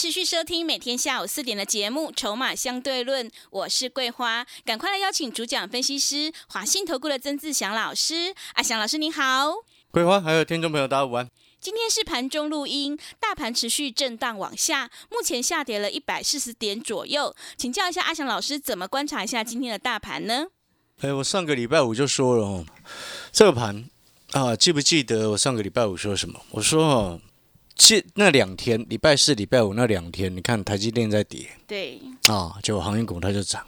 持续收听每天下午四点的节目《筹码相对论》，我是桂花，赶快来邀请主讲分析师华信投顾的曾志祥老师。阿祥老师您好，桂花还有听众朋友大家午安。今天是盘中录音，大盘持续震荡往下，目前下跌了一百四十点左右。请教一下阿祥老师，怎么观察一下今天的大盘呢？哎，我上个礼拜五就说了哦，这个盘啊，记不记得我上个礼拜五说什么？我说哦，记那两天，礼拜四、礼拜五那两天，你看台积电在跌。对，啊，结果航运股它就涨。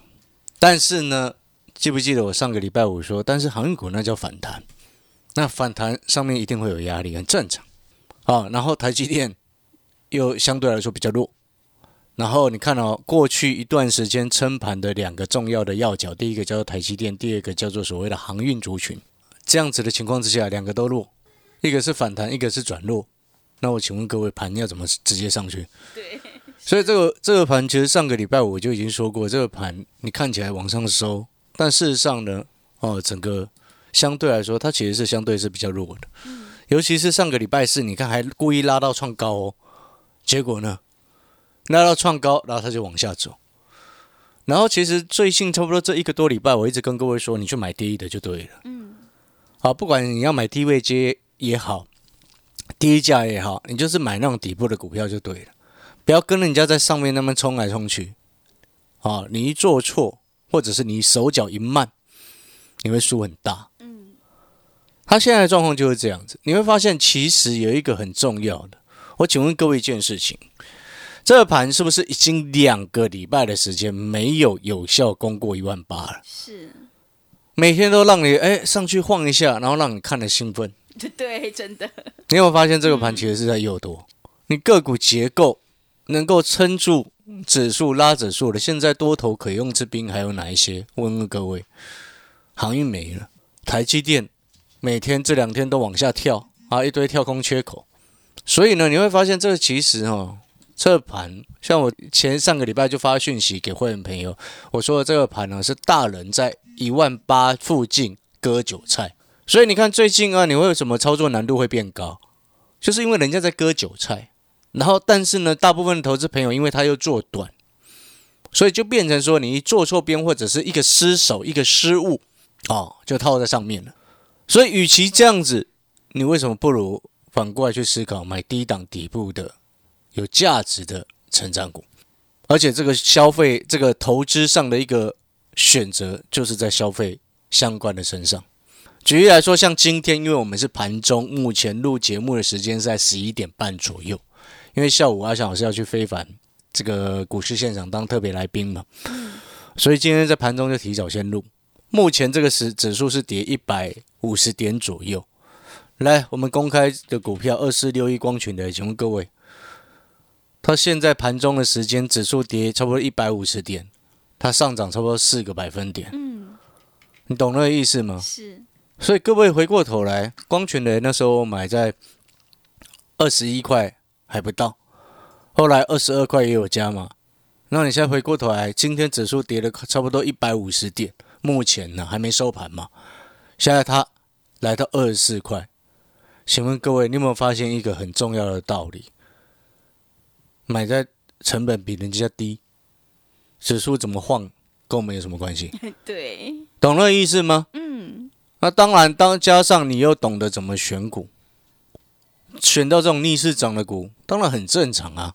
但是呢，记不记得我上个礼拜五说，但是航运股那叫反弹，那反弹上面一定会有压力，很正常。啊，然后台积电又相对来说比较弱，然后你看哦，过去一段时间撑盘的两个重要的要角，第一个叫做台积电，第二个叫做所谓的航运族群，这样子的情况之下，两个都弱，一个是反弹，一个是转弱，那我请问各位，盘要怎么直接上去？对，所以这个这个盘其实上个礼拜我就已经说过，这个盘你看起来往上收，但事实上呢，哦，整个相对来说，它其实是相对是比较弱的。嗯尤其是上个礼拜四，你看还故意拉到创高哦，结果呢，拉到创高，然后它就往下走。然后其实最近差不多这一个多礼拜，我一直跟各位说，你去买低的就对了。嗯。好，不管你要买低位接也好，低价也好，你就是买那种底部的股票就对了，不要跟人家在上面那么冲来冲去。啊，你一做错，或者是你手脚一慢，你会输很大。嗯他现在的状况就是这样子，你会发现其实有一个很重要的，我请问各位一件事情：这个盘是不是已经两个礼拜的时间没有有效攻过一万八了？是，每天都让你哎上去晃一下，然后让你看了兴奋。对，真的。你有没有发现这个盘其实是在诱多？你个股结构能够撑住指数拉指数的，现在多头可用之兵还有哪一些？问问各位，航运没了，台积电。每天这两天都往下跳啊，一堆跳空缺口，所以呢，你会发现这个其实哈，这盘像我前上个礼拜就发讯息给会员朋友，我说的这个盘呢是大人在一万八附近割韭菜，所以你看最近啊，你为什么操作难度会变高？就是因为人家在割韭菜，然后但是呢，大部分的投资朋友因为他又做短，所以就变成说你一做错边或者是一个失手一个失误哦，就套在上面了。所以，与其这样子，你为什么不如反过来去思考，买低档底部的有价值的成长股？而且，这个消费、这个投资上的一个选择，就是在消费相关的身上。举例来说，像今天，因为我们是盘中，目前录节目的时间是在十一点半左右，因为下午阿翔老师要去非凡这个股市现场当特别来宾嘛，所以今天在盘中就提早先录。目前这个指指数是跌一百五十点左右。来，我们公开的股票二四六一光群的，请问各位，它现在盘中的时间，指数跌差不多一百五十点，它上涨差不多四个百分点。嗯，你懂那个意思吗？是。所以各位回过头来，光群的那时候买在二十一块还不到，后来二十二块也有加嘛。那你现在回过头来，今天指数跌了差不多一百五十点。目前呢还没收盘嘛，现在它来到二十四块，请问各位，你有没有发现一个很重要的道理？买在成本比人家低，指数怎么晃跟我们有什么关系？对，懂那意思吗？嗯，那当然，当加上你又懂得怎么选股，选到这种逆势涨的股，当然很正常啊。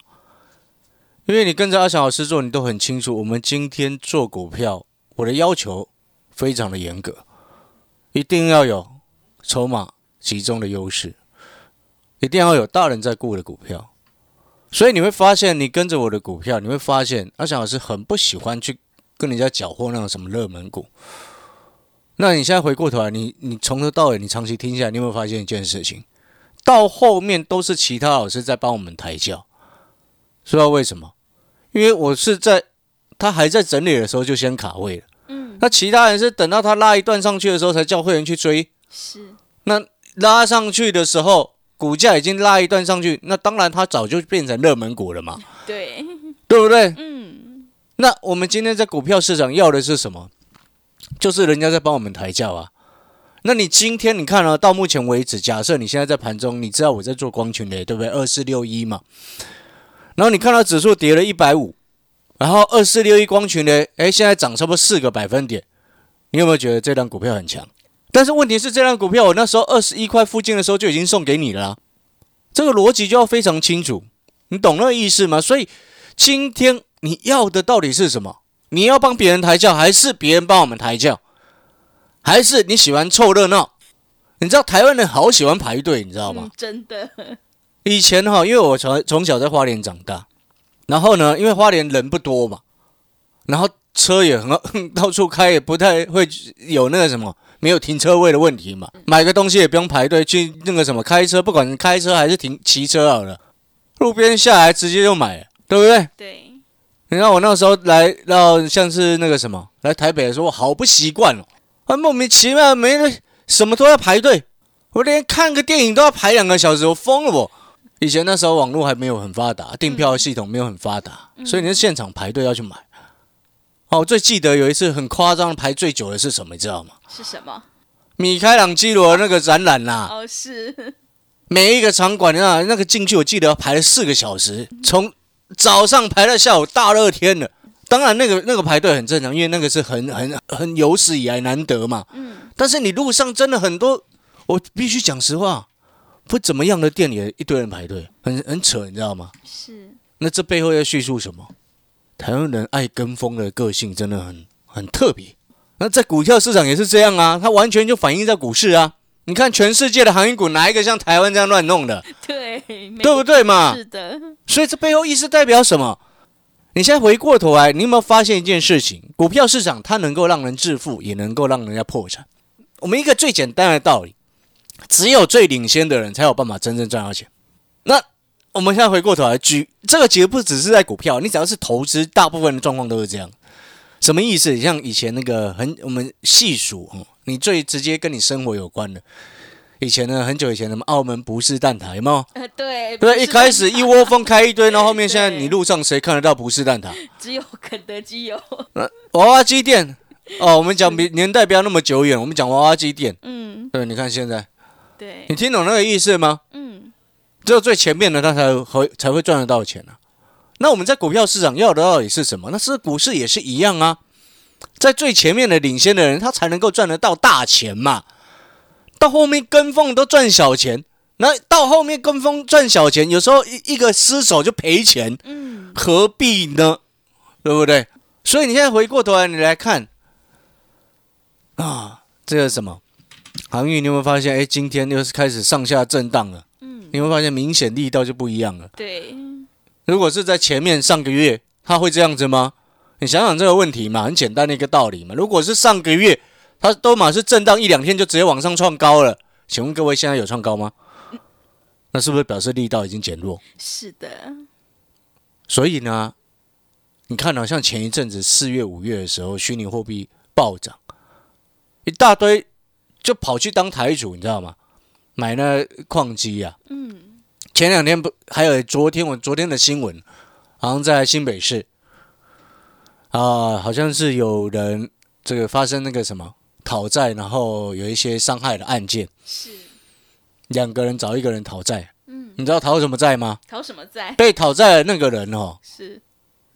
因为你跟着阿翔老师做，你都很清楚，我们今天做股票，我的要求。非常的严格，一定要有筹码集中的优势，一定要有大人在顾的股票。所以你会发现，你跟着我的股票，你会发现阿翔老师很不喜欢去跟人家搅和那种什么热门股。那你现在回过头来，你你从头到尾你长期听下来，你有没有发现一件事情？到后面都是其他老师在帮我们抬轿，知道为什么？因为我是在他还在整理的时候就先卡位了。嗯，那其他人是等到他拉一段上去的时候才叫会员去追。是，那拉上去的时候，股价已经拉一段上去，那当然它早就变成热门股了嘛，对，对不对？嗯，那我们今天在股票市场要的是什么？就是人家在帮我们抬轿啊。那你今天你看啊，到目前为止，假设你现在在盘中，你知道我在做光群雷，对不对？二四六一嘛。然后你看到指数跌了一百五，然后二四六一光群雷，哎，现在涨差不多四个百分点。你有没有觉得这张股票很强？但是问题是，这张股票我那时候二十一块附近的时候就已经送给你了。这个逻辑就要非常清楚，你懂那个意思吗？所以今天你要的到底是什么？你要帮别人抬轿，还是别人帮我们抬轿？还是你喜欢凑热闹？你知道台湾人好喜欢排队，你知道吗？嗯真的，以前哈，因为我从从小在花莲长大，然后呢，因为花莲人不多嘛，然后车也很 到处开，也不太会有那个什么没有停车位的问题嘛。买个东西也不用排队，去那个什么开车，不管是开车还是停骑车好了，路边下来直接就买了，对不对？对，你看我那时候来到像是那个什么来台北的时候，我好不习惯哦，啊莫名其妙没人，什么都要排队，我连看个电影都要排两个小时，我疯了我。以前那时候网络还没有很发达，订票系统没有很发达，所以你在现场排队要去买。哦，我最记得有一次很夸张，排最久的是什么，你知道吗？是什么？米开朗基罗那个展览啦、哦，是，每一个场馆啊，那个进去我记得排了四个小时，从早上排到下午，大热天的。当然，那个那个排队很正常，因为那个是很很很有史以来难得嘛。嗯，但是你路上真的很多，我必须讲实话，不怎么样的店也一堆人排队，很很扯，你知道吗？是，那这背后要叙述什么？台湾人爱跟风的个性真的很很特别。那在股票市场也是这样啊，它完全就反映在股市啊。你看全世界的航运股，哪一个像台湾这样乱弄的，对，对不对嘛？是的，所以这背后意思代表什么？你现在回过头来，你有没有发现一件事情？股票市场它能够让人致富，也能够让人家破产。我们一个最简单的道理，只有最领先的人才有办法真正赚到钱。那我们现在回过头来举这个，其实不只是在股票，你只要是投资，大部分的状况都是这样。什么意思？像以前那个很我们细数，哦你最直接跟你生活有关的。以前呢，很久以前什么澳门不是蛋挞有没有？呃，对，对，一开始一窝蜂开一堆，然后后面现在你路上谁看得到不是蛋挞？只有肯德基有，娃娃机店哦，我们讲比年代不要那么久远，我们讲娃娃机店。嗯，对，你看现在，对你，听懂那个意思吗？嗯，只有最前面的他才会才会赚得到钱啊。那我们在股票市场要的到底是什么？那是股市也是一样啊，在最前面的领先的人，他才能够赚得到大钱嘛。到后面跟风都赚小钱，那到后面跟风赚小钱，有时候一一个失手就赔钱，嗯，何必呢？对不对？所以你现在回过头来，你来看啊，这个什么航运，你有没有发现？哎，今天又是开始上下震荡了。嗯，你会发现明显力道就不一样了。对，如果是在前面上个月，他会这样子吗？你想想这个问题嘛，很简单的一个道理嘛。如果是上个月，它都马是震荡一两天就直接往上创高了，请问各位现在有创高吗？那是不是表示力道已经减弱？是的，所以呢，你看好、像前一阵子四月、五月的时候，虚拟货币暴涨，一大堆就跑去当台主，你知道吗？买那矿机啊。嗯，前两天不还有昨天我昨天的新闻，好像在新北市啊、好像是有人这个发生那个什么讨债，然后有一些伤害的案件，是，两个人找一个人讨债，嗯，你知道讨什么债吗？讨什么债？被讨债的那个人哦，是，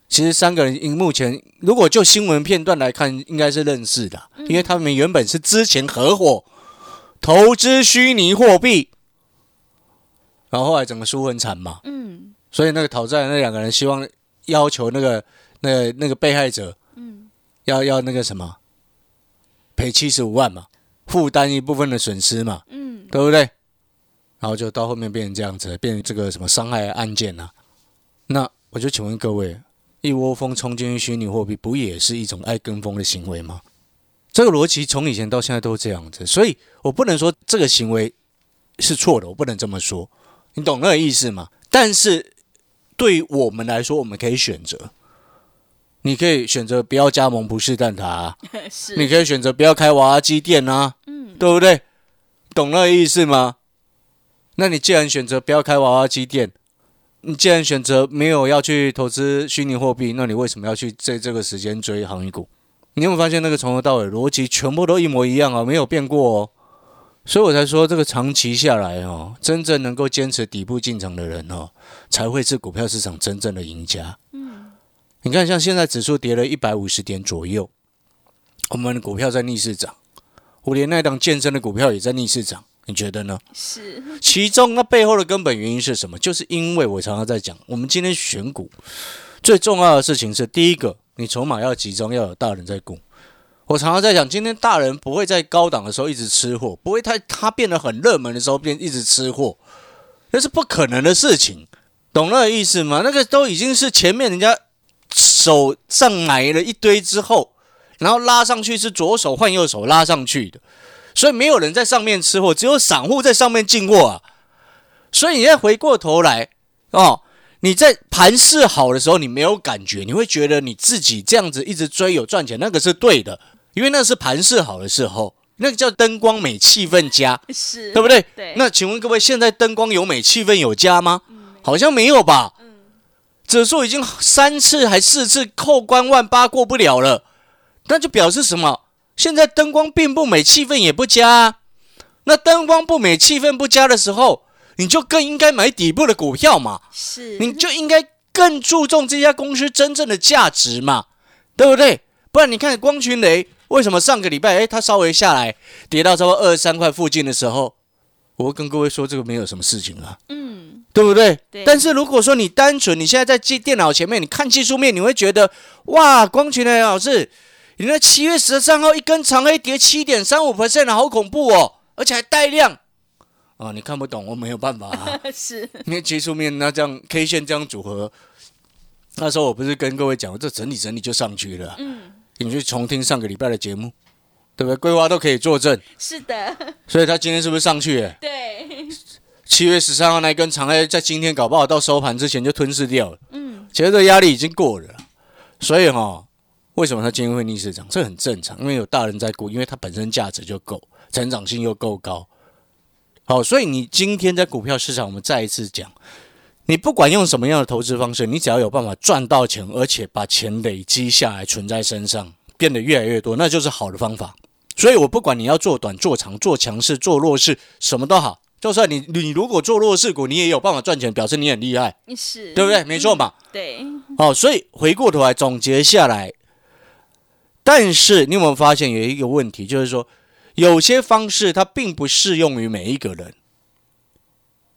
其实三个人因目前如果就新闻片段来看，应该是认识的，因为他们原本是之前合伙投资虚拟货币，然后后来整个输很惨嘛，嗯，所以那个讨债的那两个人希望要求那个那个那个被害者嗯，要要那个什么赔七十五万嘛，负担一部分的损失嘛，嗯，对不对？然后就到后面变成这样子，变成这个什么伤害案件啊。那我就请问各位，一窝蜂冲进去虚拟货币，不也是一种爱跟风的行为吗？这个逻辑从以前到现在都是这样子，所以我不能说这个行为是错的，我不能这么说，你懂那个意思吗？但是对于我们来说，我们可以选择，你可以选择不要加盟不是蛋挞、啊，是，你可以选择不要开娃娃机店啊，嗯，对不对？懂那个意思吗？那你既然选择不要开娃娃机店，你既然选择没有要去投资虚拟货币，那你为什么要去在这个时间追航运股？你有没有发现那个从头到尾逻辑全部都一模一样啊，没有变过哦。所以我才说这个长期下来哦，真正能够坚持底部进场的人哦，才会是股票市场真正的赢家。嗯，你看像现在指数跌了一百五十点左右，我们的股票在逆市涨，我连那档健身的股票也在逆市涨，你觉得呢？是，其中那背后的根本原因是什么？就是因为我常常在讲，我们今天选股最重要的事情是第一个，你筹码要集中，要有大人在顾。我常常在讲，今天大人不会在高档的时候一直吃货，不会太他变得很热门的时候变一直吃货，那是不可能的事情，懂那个意思吗？那个都已经是前面人家手上买了一堆之后，然后拉上去是左手换右手拉上去的，所以没有人在上面吃货，只有散户在上面进货啊。所以你再回过头来哦，你在盘势好的时候，你没有感觉，你会觉得你自己这样子一直追有赚钱，那个是对的，因为那是盘势好的时候，那个叫灯光美，气氛佳，是，对不对？对那请问各位，现在灯光有美，气氛有佳吗？好像没有吧。指数已经三次还四次扣关万八过不了了，那就表示什么？现在灯光并不美，气氛也不佳、啊。那灯光不美，气氛不佳的时候，你就更应该买底部的股票嘛。是，你就应该更注重这家公司真正的价值嘛，对不对？不然你看光群雷为什么上个礼拜哎，它稍微下来跌到差不多二十三块附近的时候，我会跟各位说这个没有什么事情啊，嗯，对不对？对但是如果说你单纯你现在在技电脑前面，你看技术面，你会觉得哇，光群的老师，你那七月十三号一根长黑跌七点三五 percent 好恐怖哦，而且还带量。啊，你看不懂，我没有办法、啊。是，因为技术面那这样 K 线这样组合，那时候我不是跟各位讲，这整理整理就上去了。嗯，你去重听上个礼拜的节目，对不对？桂花都可以作证，是的，所以他今天是不是上去了？对，七月十三号那一根长黑，在今天搞不好到收盘之前就吞噬掉了。嗯，其实这压力已经过了，所以哈、为什么它今天会逆势涨？这很正常，因为有大人在顾，因为它本身价值就够，成长性又够高。好，所以你今天在股票市场，我们再一次讲，你不管用什么样的投资方式，你只要有办法赚到钱，而且把钱累积下来存在身上，变得越来越多，那就是好的方法。所以我不管你要做短、做长、做强势、做弱势，什么都好。就算你你如果做弱势股，你也有办法赚钱，表示你很厉害，是，对不对？没错嘛。对，哦，所以回过头来总结下来，但是你有没有发现有一个问题，就是说有些方式它并不适用于每一个人。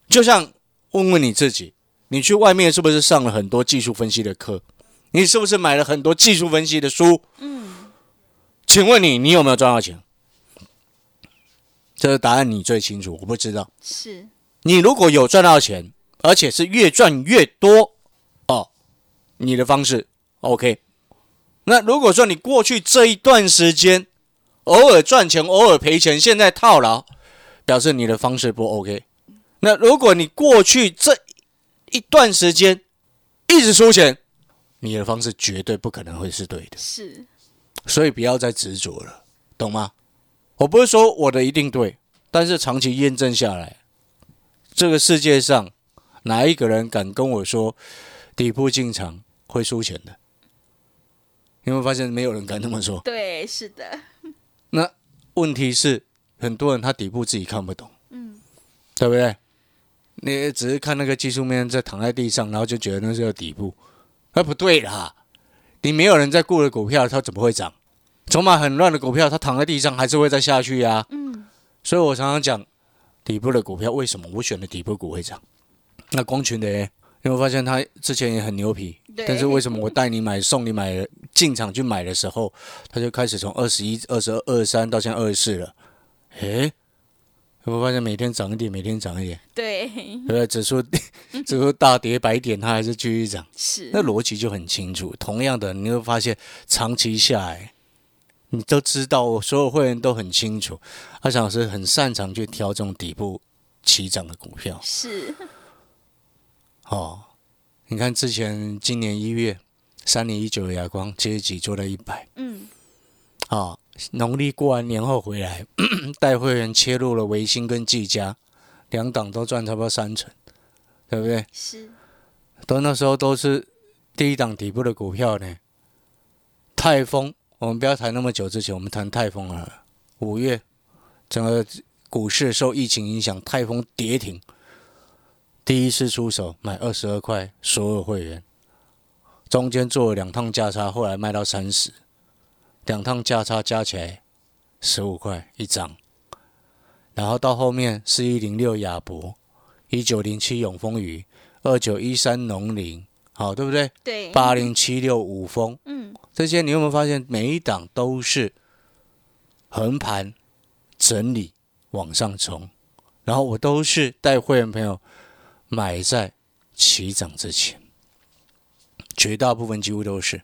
就像问问你自己，你去外面是不是上了很多技术分析的课？你是不是买了很多技术分析的书？嗯，请问你，你有没有赚到钱？这个答案你最清楚，我不知道。是，你如果有赚到钱，而且是越赚越多，哦，你的方式 OK。那如果说你过去这一段时间偶尔赚钱，偶尔赔钱，现在套牢，表示你的方式不 OK。那如果你过去这一段时间一直输钱，你的方式绝对不可能会是对的。是，所以不要再执着了，懂吗？我不是说我的一定对，但是长期验证下来，这个世界上哪一个人敢跟我说底部进场会输钱的？你有没有发现没有人敢这么说？对，是的，那问题是很多人他底部自己看不懂，嗯，对不对？你只是看那个技术面在躺在地上，然后就觉得那是个底部，那不对啦！你没有人在顾的股票，它怎么会涨？筹码很乱的股票，它躺在地上还是会再下去呀、嗯，所以我常常讲，底部的股票为什么我选的底部股会涨？那光群的，你有没有发现它之前也很牛皮？但是为什么我带你买、送你买、进场去买的时候，它就开始从二十一、二十二、二十三到现在二十四了？诶，有没有发现每天涨一点，每天涨一点？对，对不对？指数 指数大跌百点，它还是继续涨，是，那逻辑就很清楚。同样的，你会发现长期下来，你都知道，所有会员都很清楚，阿翔老师很擅长去挑这种底部起涨的股票。是，哦，你看之前今年一月三零一九的亚光阶级做到一百嗯，啊。农历过完年后回来，带会员切入了维新跟技嘉，两档都赚差不多三成，对不对？是，都那时候都是第一档底部的股票呢。泰丰，我们不要谈那么久之前，我们谈泰丰啊。五月整个股市受疫情影响，泰丰跌停，第一次出手买二十二块，所有会员中间做了两趟价差，后来卖到三十，两趟价差加起来十五块一张。然后到后面四一零六亚博，一九零七永丰余，二九一三农林，好对不对？对，八零七六五丰，嗯，这些你有没有发现，每一档都是横盘整理往上冲，然后我都是带会员朋友买在起涨之前，绝大部分几乎都是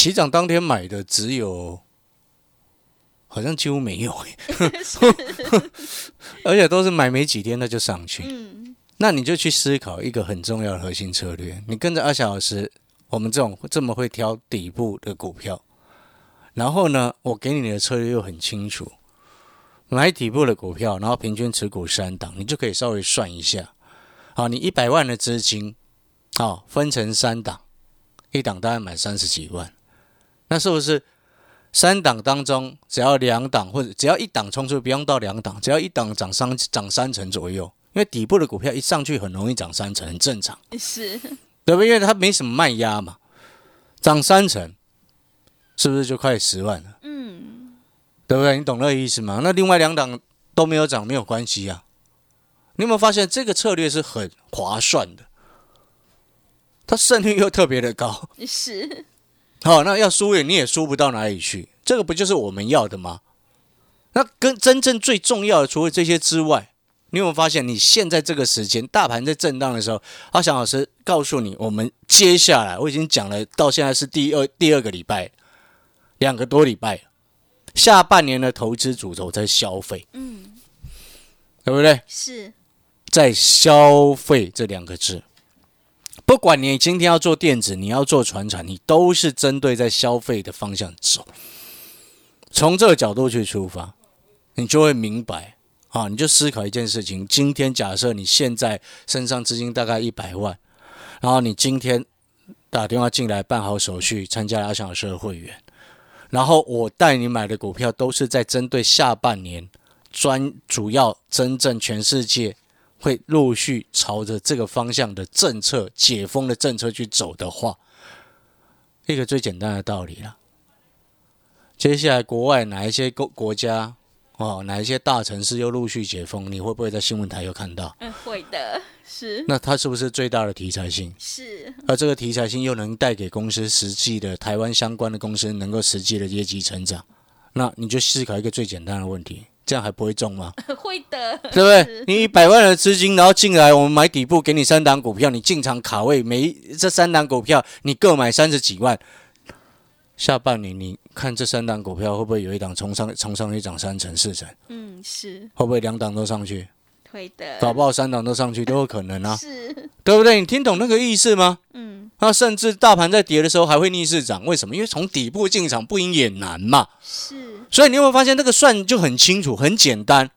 起涨当天买的，只有好像几乎没有 欸 而且都是买没几天它就上去。嗯，那你就去思考一个很重要的核心策略。你跟着阿翔老师，我们这种这么会挑底部的股票，然后呢，我给你的策略又很清楚，买底部的股票，然后平均持股三档，你就可以稍微算一下。好，你一百万的资金，好分成三档，一档大概买三十几万，那是不是三档当中只要两档或者只要一档冲出，不用到两档，只要一档涨三涨三成左右？因为底部的股票一上去很容易涨三成，很正常，是，对不对？因为它没什么卖压嘛，涨三成，是不是就快十万了？嗯，对不对？你懂那个意思吗？那另外两档都没有涨，没有关系啊。你有没有发现这个策略是很划算的？它胜率又特别的高。是，好，那要输也你也输不到哪里去，这个不就是我们要的吗？那跟真正最重要的，除了这些之外，你有没有发现，你现在这个时间，大盘在震荡的时候，阿翔老师告诉你，我们接下来我已经讲了，到现在是第二第二个礼拜，两个多礼拜，下半年的投资主轴在消费，嗯，对不对？是，在消费这两个字，不管你今天要做电子，你要做船产，你都是针对在消费的方向走。从这个角度去出发，你就会明白啊，你就思考一件事情：今天假设你现在身上资金大概一百万，然后你今天打电话进来办好手续，参加阿翔老师的会员，然后我带你买的股票都是在针对下半年专主要真正全世界会陆续朝着这个方向的政策解封的政策去走的话，一个最简单的道理了。接下来国外哪一些国国家哦，哪一些大城市又陆续解封，你会不会在新闻台又看到？嗯，会的，是，那它是不是最大的题材性？是，而这个题材性又能带给公司实际的台湾相关的公司能够实际的业绩成长？那你就思考一个最简单的问题，这样还不会中吗？会的，对不对是？你一百万的资金，然后进来，我们买底部，给你三档股票，你进场卡位，每一这三档股票你各买三十几万。下半年你看这三档股票会不会有一档冲上冲上一涨三成四成？嗯，是，会不会两档都上去？会的，搞不好三档都上去都有可能啊，是，对不对？你听懂那个意思吗？嗯，那甚至大盘在跌的时候还会逆势涨，为什么？因为从底部进场不赢也难嘛。是，所以你有没有发现这个算就很清楚、很简单？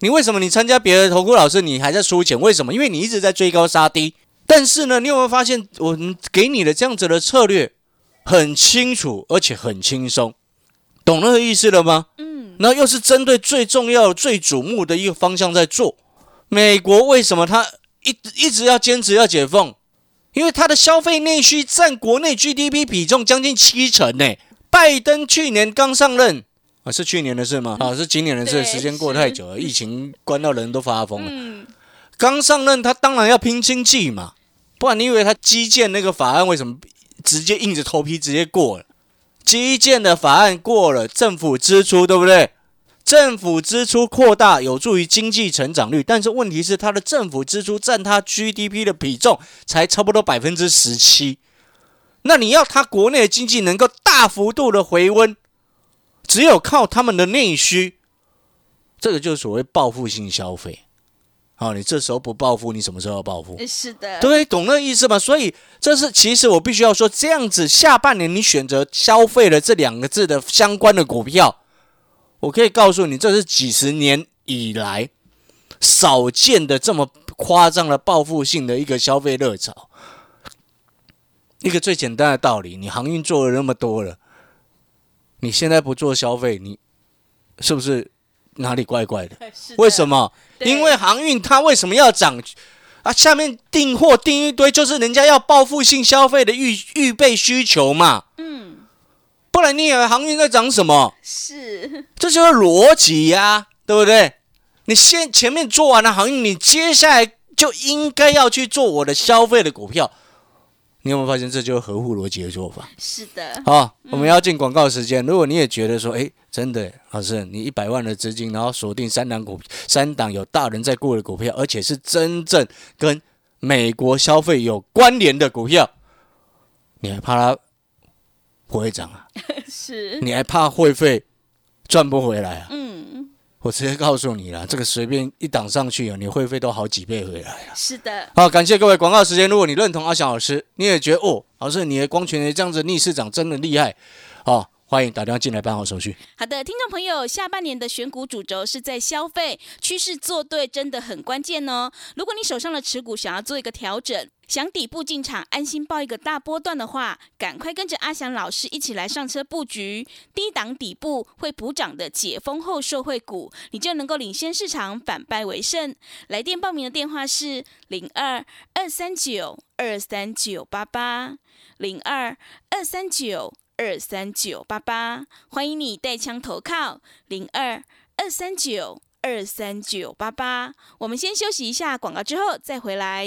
你为什么你参加别的投顾老师，你还在输钱？为什么？因为你一直在追高杀低。但是呢，你有没有发现我们给你的这样子的策略很清楚，而且很轻松，懂那个意思了吗？嗯，那又是针对最重要、最瞩目的一个方向在做。美国为什么它一一直要坚持要解封？因为它的消费内需占国内 GDP 比重将近七成呢。拜登去年刚上任啊，是去年的事吗？啊，是今年的事。时间过太久了，疫情关到人都发疯了。嗯，刚上任，他当然要拼经济嘛，不然你以为他基建那个法案为什么直接硬着头皮直接过了？基建的法案过了，政府支出对不对？政府支出扩大有助于经济成长率，但是问题是它的政府支出占它 GDP 的比重才差不多百分之十七。那你要它国内的经济能够大幅度的回温，只有靠他们的内需，这个就是所谓报复性消费。好，你这时候不报复，你什么时候要报复？是的，对，懂那意思吗？所以这是其实我必须要说，这样子下半年你选择消费了这两个字的相关的股票，我可以告诉你，这是几十年以来少见的这么夸张的报复性的一个消费热潮。一个最简单的道理，你航运做了那么多了，你现在不做消费，你是不是哪里怪怪的？为什么？因为航运它为什么要涨啊？下面订货订一堆，就是人家要报复性消费的预预备需求嘛。嗯，不然你以为航运在涨什么？是，这就是逻辑呀，对不对？你先前面做完了航运，你接下来就应该要去做我的消费的股票。你有没有发现，这就是合乎逻辑的做法？是的。好，我们要进广告时间。如果你也觉得说，哎，真的，老师，你一百万的资金，然后锁定三档股，三档有大人在过的股票，而且是真正跟美国消费有关联的股票，你还怕它不会涨啊？是。你还怕会费赚不回来啊？嗯。我直接告诉你了，这个随便一档上去啊，你会费都好几倍回来啊。是的，好，感谢各位广告时间。如果你认同阿翔老师，你也觉得哦，老师你的光权这样子逆市长真的厉害，哦。欢迎打电话进来办好手续。好的，听众朋友，下半年的选股主轴是在消费趋势做对，真的很关键哦。如果你手上的持股想要做一个调整，想底部进场，安心报一个大波段的话，赶快跟着阿翔老师一起来上车布局低档底部会补涨的解封后受惠股，你就能够领先市场，反败为胜。来电报名的电话是零二二三九二三九八八零二二三九。二三九八八，欢迎你带枪投靠零二二三九二三九八八。我们先休息一下广告，之后再回来。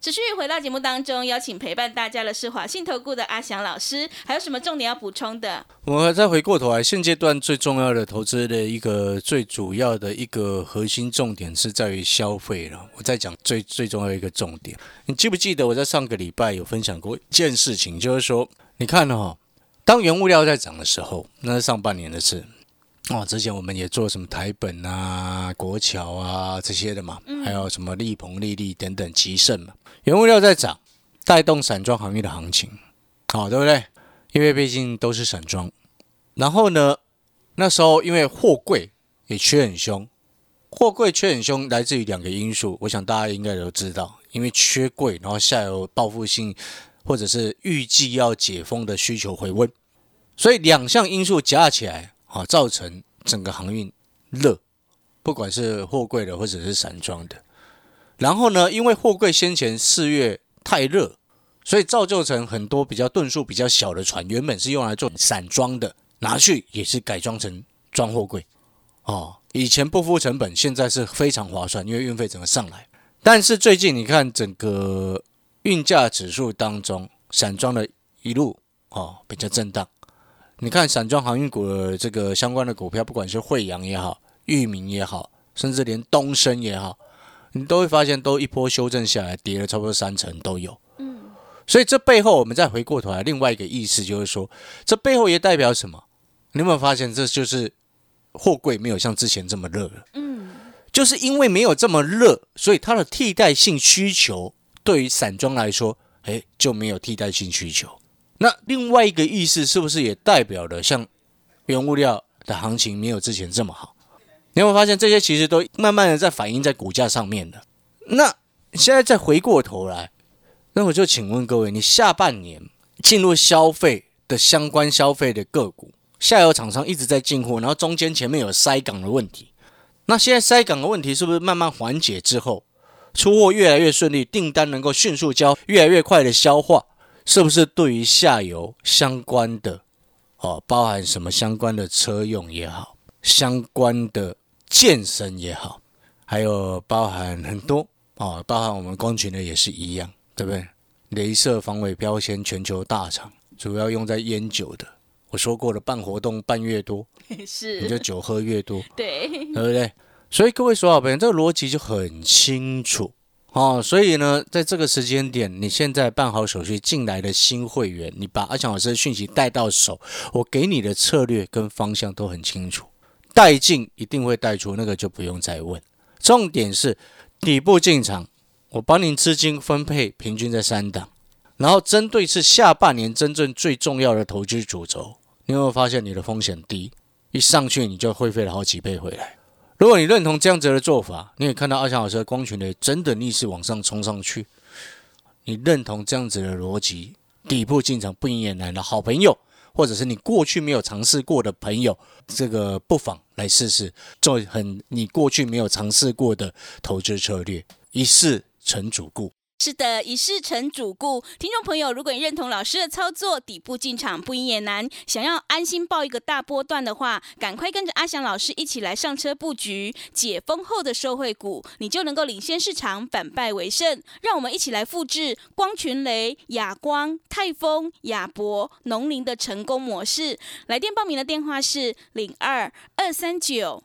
持续回到节目当中，邀请陪伴大家的是华信投顾的阿翔老师，还有什么重点要补充的？我们再回过头来，现阶段最重要的投资的一个最主要的一个核心重点是在于消费了。我在讲最最重要一个重点，你记不记得我在上个礼拜有分享过一件事情，就是说。你看哦，当原物料在涨的时候，那是上半年的事哦。之前我们也做什么台本啊、国桥啊这些的嘛，还有什么利鹏、利利等等、吉盛嘛。原物料在涨，带动散装行业的行情，好对不对？因为毕竟都是散装。然后呢，那时候因为货柜也缺很凶，货柜缺很凶，来自于两个因素，我想大家应该都知道，因为缺柜，然后下游报复性。或者是预计要解封的需求回温，所以两项因素加起来啊，造成整个航运热，不管是货柜的或者是散装的。然后呢，因为货柜先前四月太热，所以造就成很多比较吨数比较小的船，原本是用来做散装的，拿去也是改装成装货柜。哦，以前不付成本，现在是非常划算，因为运费整个上来。但是最近你看整个。运价指数当中，散装的一路哦比较震荡。你看散装航运股的这个相关的股票，不管是惠阳也好，裕民也好，甚至连东升也好，你都会发现都一波修正下来，跌了差不多三成都有。嗯，所以这背后我们再回过头来，另外一个意思就是说，这背后也代表什么？你有没有发现，这就是货柜没有像之前这么热了？嗯，就是因为没有这么热，所以它的替代性需求。对于散装来说，哎，就没有替代性需求。那另外一个意思是不是也代表了像原物料的行情没有之前这么好？你有没有发现这些其实都慢慢的在反映在股价上面的？那现在再回过头来，那我就请问各位，你下半年进入消费的相关消费的个股，下游厂商一直在进货，然后中间前面有塞港的问题，那现在塞港的问题是不是慢慢缓解之后？出货越来越顺利，订单能够迅速交，越来越快的消化，是不是对于下游相关的哦，包含什么相关的车用也好，相关的健身也好，还有包含很多哦，包含我们光群的也是一样，对不对？镭射防伪标签全球大厂，主要用在烟酒的。我说过了，办活动办越多，是，你就酒喝越多，对，对不对？所以各位所有朋友，这个逻辑就很清楚哦。所以呢，在这个时间点，你现在办好手续进来的新会员，你把阿强老师的讯息带到手，我给你的策略跟方向都很清楚，带进一定会带出，那个就不用再问。重点是底部进场，我帮您资金分配平均在三档，然后针对是下半年真正最重要的投资主轴，你有没有发现你的风险低？一上去你就会费了好几倍回来。如果你认同这样子的做法，你也看到阿强老师的光群的真的逆势往上冲上去，你认同这样子的逻辑，底部进场不应也难的好朋友，或者是你过去没有尝试过的朋友，这个不妨来试试做很你过去没有尝试过的投资策略，一试成主顾。是的，一试成主顾。听众朋友，如果你认同老师的操作，底部进场不赢也难，想要安心报一个大波段的话，赶快跟着阿翔老师一起来上车布局解封后的受惠股，你就能够领先市场，反败为胜。让我们一起来复制光群雷、亚光、泰丰、亚博、农林的成功模式。来电报名的电话是零二二三九